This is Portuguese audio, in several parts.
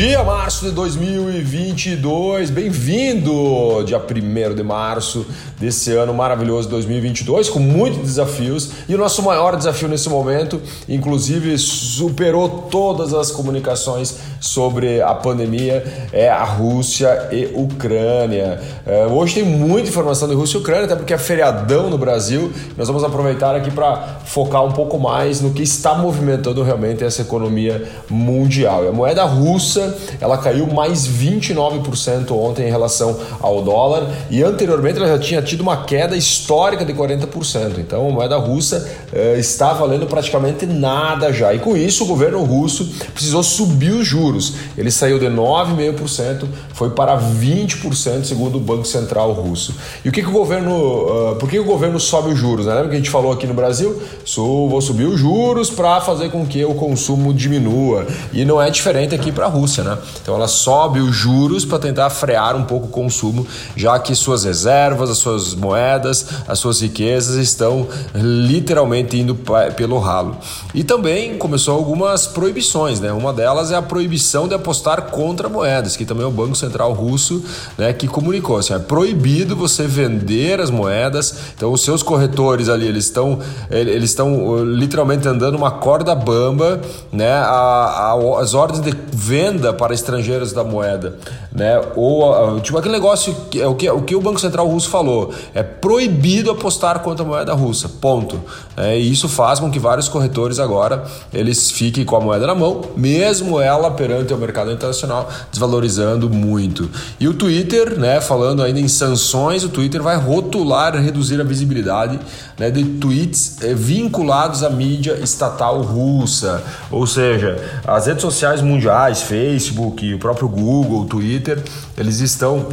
dia, março de 2022. Bem-vindo, dia 1 de março desse ano maravilhoso 2022, com muitos desafios. E o nosso maior desafio nesse momento, inclusive, superou todas as comunicações sobre a pandemia, é a Rússia e Ucrânia. É, hoje tem muita informação de Rússia e Ucrânia, até porque é feriadão no Brasil. Nós vamos aproveitar aqui para focar um pouco mais no que está movimentando realmente essa economia mundial. E a moeda russa, ela caiu mais 29% ontem em relação ao dólar e anteriormente ela já tinha tido uma queda histórica de 40%. Então a moeda russa eh, está valendo praticamente nada já. E com isso o governo russo precisou subir os juros. Ele saiu de 9,5%, foi para 20% segundo o Banco Central russo. E o que, que o governo, uh, por que o governo sobe os juros? Né? Lembra que a gente falou aqui no Brasil? So, vou subir os juros para fazer com que o consumo diminua. E não é diferente aqui para a Rússia, né? Então ela sobe os juros para tentar frear um pouco o consumo, já que suas reservas, as suas moedas, as suas riquezas estão literalmente indo pelo ralo. E também começou algumas proibições, né? Uma delas é a proibição de apostar contra moedas, que também é o Banco Central russo, né, que comunicou assim, é proibido você vender as moedas. Então os seus corretores ali, eles estão eles estão literalmente andando uma corda bamba, né? A, a, as ordens de venda para estrangeiros da moeda, né? Ou tipo aquele negócio que é o que o que o Banco Central russo falou, é proibido apostar contra a moeda russa. Ponto. É, e isso faz com que vários corretores agora eles fiquem com a moeda na mão, mesmo ela perante o mercado internacional desvalorizando muito. E o Twitter, né, falando ainda em sanções, o Twitter vai rotular reduzir a visibilidade né, de tweets eh, vinculados à mídia estatal russa, ou seja, as redes sociais mundiais, Facebook, o próprio Google, Twitter, eles estão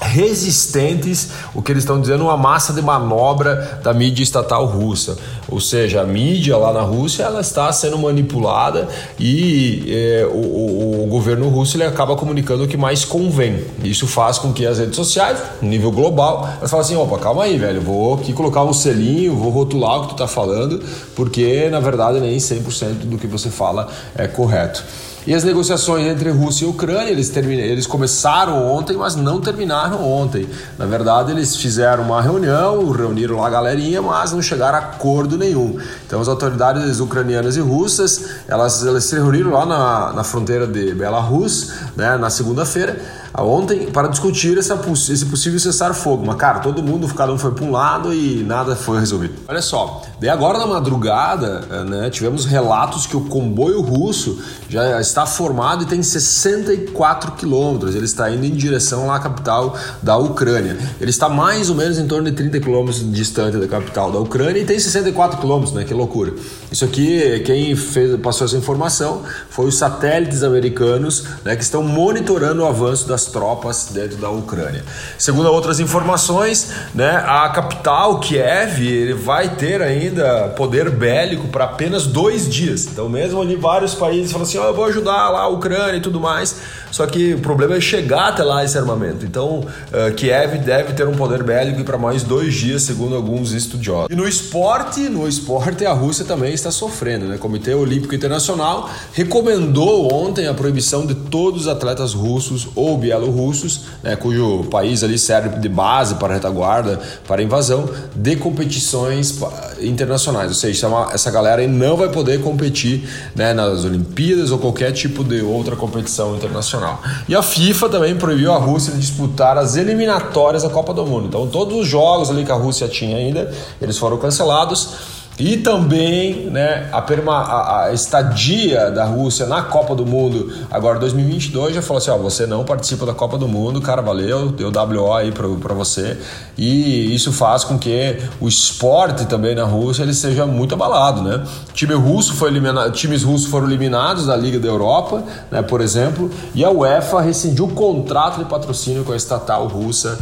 resistentes, o que eles estão dizendo, uma massa de manobra da mídia estatal russa. Ou seja, a mídia lá na Rússia ela está sendo manipulada e é, o, o, governo russo ele acaba comunicando o que mais convém. Isso faz com que as redes sociais, nível global, elas falem assim, opa, calma aí, velho, vou aqui colocar um selinho, vou rotular o que tu está falando, porque na verdade nem 100% do que você fala é correto. E as negociações entre Rússia e Ucrânia, eles, termina, eles começaram ontem, mas não terminaram ontem. Na verdade, eles fizeram uma reunião, reuniram lá a galerinha, mas não chegaram a acordo nenhum. Então, as autoridades ucranianas e russas, elas, elas se reuniram lá na, na fronteira de Belarus, né, na segunda-feira, ontem para discutir essa, esse possível cessar-fogo. Mas, cara, todo mundo, cada um foi para um lado e nada foi resolvido. Olha só, daí agora na madrugada, eh, né, tivemos relatos que o comboio russo já está formado e tem 64 quilômetros. Ele está indo em direção lá à capital da Ucrânia. Ele está mais ou menos em torno de 30 quilômetros distante da capital da Ucrânia e tem 64 quilômetros, né? Que loucura. Isso aqui, quem fez, passou essa informação foi os satélites americanos né, que estão monitorando o avanço tropas dentro da Ucrânia. Segundo outras informações, né, a capital, Kiev, vai ter ainda poder bélico para apenas dois dias. Então, mesmo ali, vários países falam assim: oh, eu vou ajudar lá a Ucrânia e tudo mais. Só que o problema é chegar até lá esse armamento. Então, uh, Kiev deve ter um poder bélico para mais dois dias, segundo alguns estudiosos. E no esporte, no esporte, a Rússia também está sofrendo. Né? O Comitê Olímpico Internacional recomendou ontem a proibição de todos os atletas russos ou bielorrussos, né, cujo país ali serve de base para retaguarda, para invasão, de competições internacionais. Ou seja, essa galera não vai poder competir né, nas Olimpíadas ou qualquer tipo de outra competição internacional. E a FIFA também proibiu a Rússia de disputar as eliminatórias da Copa do Mundo. Então, todos os jogos ali que a Rússia tinha ainda, eles foram cancelados. E também né, a, perma, a, a, estadia da Rússia na Copa do Mundo, agora 2022, já falou assim: ó, você não participa da Copa do Mundo, cara, valeu, deu WO aí para você. E isso faz com que o esporte também na Rússia ele seja muito abalado. Né? time russo foi eliminado, times russos foram eliminados da Liga da Europa, né, por exemplo, e a UEFA rescindiu o contrato de patrocínio com a estatal russa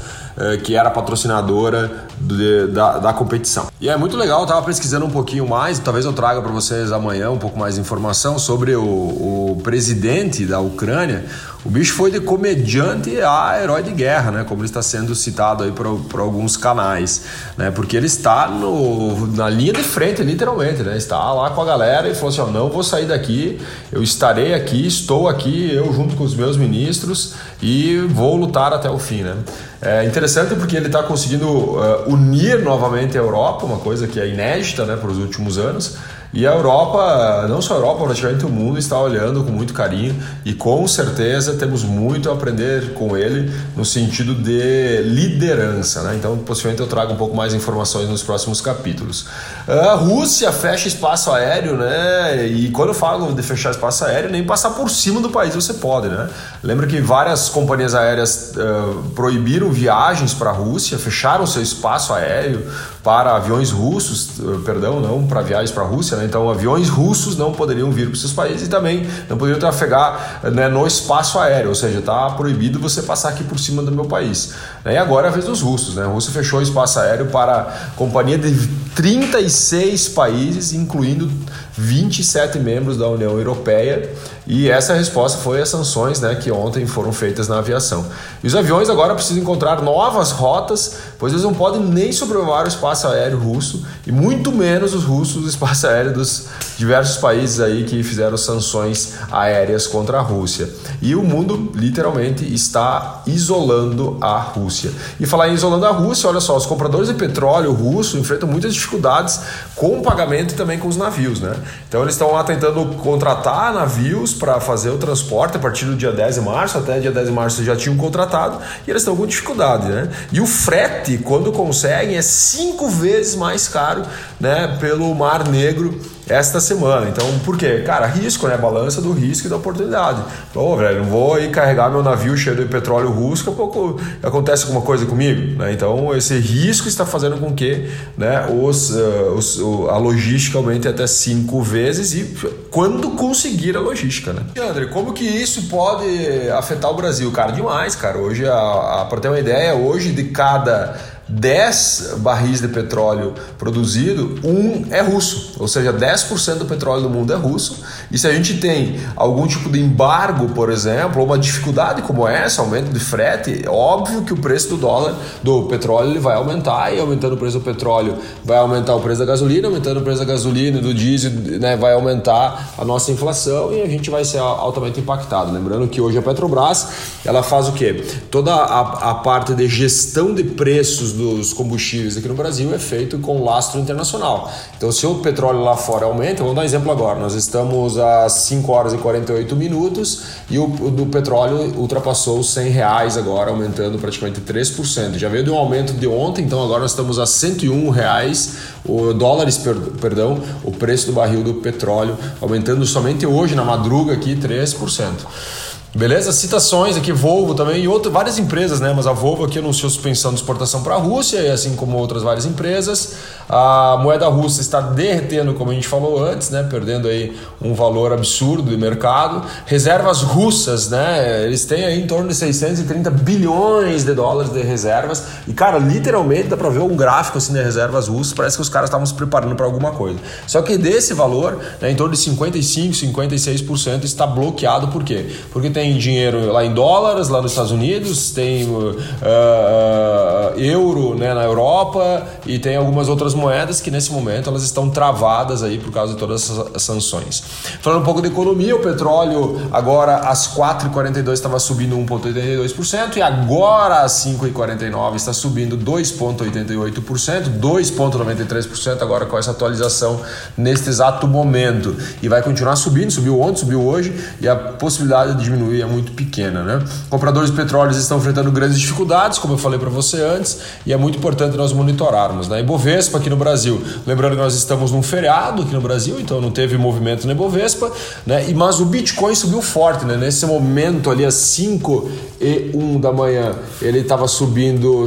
que era patrocinadora de, da, da competição. E é muito legal, eu estava pesquisando um pouquinho mais, talvez eu traga para vocês amanhã um pouco mais de informação sobre o, o presidente da Ucrânia, O bicho foi de comediante a herói de guerra, né? Como ele está sendo citado aí por, por alguns canais, né? Porque ele está no, na linha de frente, literalmente, né? Está lá com a galera e falou assim: não vou sair daqui, eu estarei aqui, estou aqui, eu junto com os meus ministros e vou lutar até o fim, né? É interessante porque ele está conseguindo uh, unir novamente a Europa, uma coisa que é inédita, né, para os últimos anos. E a Europa, não só a Europa, praticamente o mundo está olhando com muito carinho e com certeza temos muito a aprender com ele no sentido de liderança. Né? Então, possivelmente eu trago um pouco mais informações nos próximos capítulos. A Rússia fecha espaço aéreo, né? E quando eu falo de fechar espaço aéreo, nem passar por cima do país você pode, né? Lembra que várias companhias aéreas uh, proibiram viagens para a Rússia, fecharam seu espaço aéreo para aviões russos, uh, perdão, não para viagens para a Rússia, né? Então, aviões russos não poderiam vir para seus países e também não poderiam trafegar né, no espaço aéreo, ou seja, está proibido você passar aqui por cima do meu país. E agora é a vez dos russos. Né? A Rússia fechou o espaço aéreo para companhia de 36 países, incluindo 27 membros da União Europeia. E essa resposta foi as sanções né, que ontem foram feitas na aviação. E os aviões agora precisam encontrar novas rotas, pois eles não podem nem sobrevoar o espaço aéreo russo e muito menos os russos o espaço aéreo dos diversos países aí que fizeram sanções aéreas contra a Rússia. E o mundo literalmente está isolando a Rússia. E falar em isolando a Rússia, olha só, os compradores de petróleo russo enfrentam muitas dificuldades com o pagamento e também com os navios, né? Então eles estão lá tentando contratar navios para fazer o transporte a partir do dia 10 de março, até dia 10 de março já tinham contratado e eles estão com dificuldade, né? E o frete, quando conseguem, é cinco vezes mais caro, né, pelo Mar Negro esta semana. Então, por quê? Cara, risco, né? Balança do risco e da oportunidade. Pô, velho, não vou ir carregar meu navio cheio de petróleo russo, daqui pouco acontece alguma coisa comigo, né? Então, esse risco está fazendo com que né, os, uh, os, a logística aumente até cinco vezes e quando conseguir a logística, né? E André, como que isso pode afetar o Brasil? Cara, demais, cara. Hoje, para ter uma ideia, hoje de cada 10 barris de petróleo produzido, um é russo, ou seja, 10% do petróleo do mundo é russo. E se a gente tem algum tipo de embargo, por exemplo, ou uma dificuldade como essa, aumento de frete, é óbvio que o preço do dólar, do petróleo, ele vai aumentar, e aumentando o preço do petróleo, vai aumentar o preço da gasolina, aumentando o preço da gasolina e do diesel, né, vai aumentar a nossa inflação e a gente vai ser altamente impactado. Lembrando que hoje a Petrobras, ela faz o quê? Toda a, a parte de gestão de preços dos combustíveis aqui no Brasil é feito com lastro internacional. Então, se o petróleo lá fora aumenta, vamos dar um exemplo agora, nós estamos a 5 horas e 48 minutos e o, o do petróleo ultrapassou os 100 reais agora, aumentando praticamente 3%. Já veio de um aumento de ontem, então agora nós estamos a 101 reais, o, dólares, per, perdão, o preço do barril do petróleo, aumentando somente hoje, na madruga aqui, 3%. Beleza? Citações aqui, Volvo também e outras, várias empresas, né? Mas a Volvo aqui anunciou suspensão de exportação para a Rússia, e assim como outras várias empresas. A moeda russa está derretendo, como a gente falou antes, né? Perdendo aí um valor absurdo de mercado. Reservas russas, né? Eles têm aí em torno de 630 bilhões de dólares de reservas. E, cara, literalmente dá para ver um gráfico assim de reservas russas. Parece que os caras estavam se preparando para alguma coisa. Só que desse valor, né, em torno de 55, 56% está bloqueado. Por quê? Porque tem dinheiro lá em dólares, lá nos Estados Unidos, tem uh, uh, euro né, na Europa e tem algumas outras moedas que nesse momento elas estão travadas aí por causa de todas essas sanções. Falando um pouco de economia, o petróleo agora às 4h42 estava subindo 1,82% e agora às 5h49 está subindo 2,88%, 2,93% agora com essa atualização neste exato momento. E vai continuar subindo, subiu ontem, subiu hoje e a possibilidade de diminuir é muito pequena. Né? Compradores de petróleo estão enfrentando grandes dificuldades, como eu falei para você antes, e é muito importante nós monitorarmos. Né? Ibovespa aqui no Brasil, lembrando que nós estamos num feriado aqui no Brasil, então não teve movimento na Ibovespa, né? e, mas o Bitcoin subiu forte. Né? Nesse momento ali, às 5 e 1 da manhã, ele estava subindo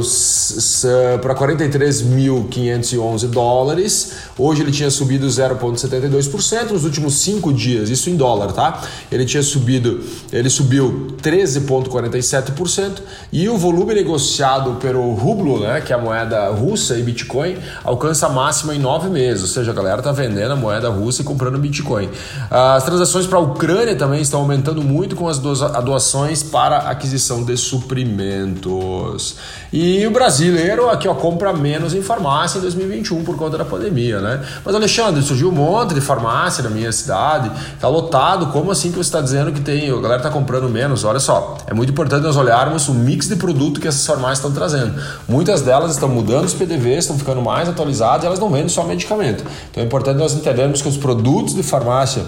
para 43.511 dólares. Hoje ele tinha subido 0,72% nos últimos cinco dias, isso em dólar, tá? Ele tinha subido, ele subiu 13,47% e o volume negociado pelo rublo, né, que é a moeda russa e Bitcoin, alcança a máxima em nove meses. Ou seja, a galera está vendendo a moeda russa e comprando Bitcoin. As transações para a Ucrânia também estão aumentando muito com as doações para aquisição de suprimentos. E o brasileiro aqui ó, compra menos em farmácia em 2021 por conta da pandemia, né? Mas Alexandre, surgiu um monte de farmácia na minha cidade, tá lotado. Como assim que você está dizendo que tem, a galera está comprando menos? Olha só, é muito importante nós olharmos o mix de produto que essas farmácias estão trazendo. Muitas delas estão mudando os PDVs, estão ficando mais atualizadas elas não vendem só medicamento. Então é importante nós entendermos que os produtos de farmácia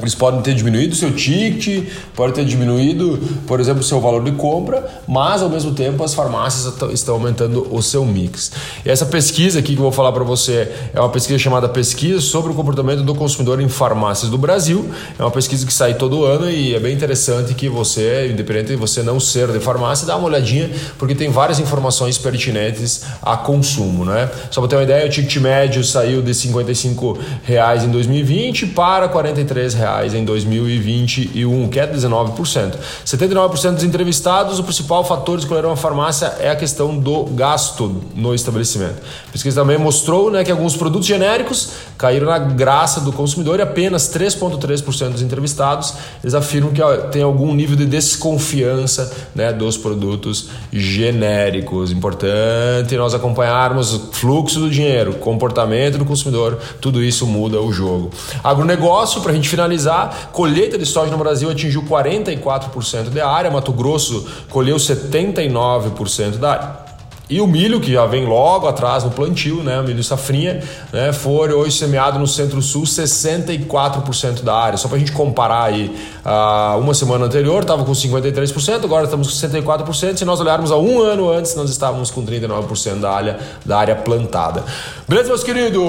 eles podem ter diminuído seu ticket, pode ter diminuído, por exemplo, seu valor de compra, mas ao mesmo tempo as farmácias estão aumentando o seu mix. E essa pesquisa aqui que eu vou falar para você é uma pesquisa chamada Pesquisa sobre o comportamento do consumidor em farmácias do Brasil. É uma pesquisa que sai todo ano e é bem interessante que você, independente de você não ser de farmácia, dá uma olhadinha, porque tem várias informações pertinentes a consumo. Né? Só para ter uma ideia, o ticket médio saiu de 55 reais em 2020 para 43 reais reais em 2021, que é 19%. 79% dos entrevistados, o principal fator de escolher uma farmácia é a questão do gasto no estabelecimento. A pesquisa também mostrou né, que alguns produtos genéricos caíram na graça do consumidor e apenas 3,3% dos entrevistados eles afirmam que ó, tem algum nível de desconfiança né, dos produtos genéricos. Importante nós acompanharmos o fluxo do dinheiro, comportamento do consumidor, tudo isso muda o jogo. Agronegócio, para a gente finalizar finalizar, colheita de soja no Brasil atingiu 44% da área, Mato Grosso colheu 79% da área. E o milho, que já vem logo atrás no plantio, né, o milho safrinha, né, foi hoje semeado no centro-sul 64% da área. Só para a gente comparar aí, uh, uma semana anterior estava com 53%, agora estamos com 64%. Se nós olharmos a um ano antes, nós estávamos com 39% da área, da área plantada. Beleza, meus queridos?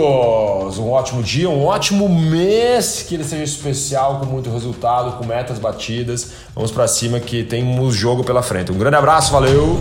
Um ótimo dia, um ótimo mês, que ele seja especial, com muito resultado, com metas batidas. Vamos para cima que tem um jogo pela frente. Um grande abraço, valeu!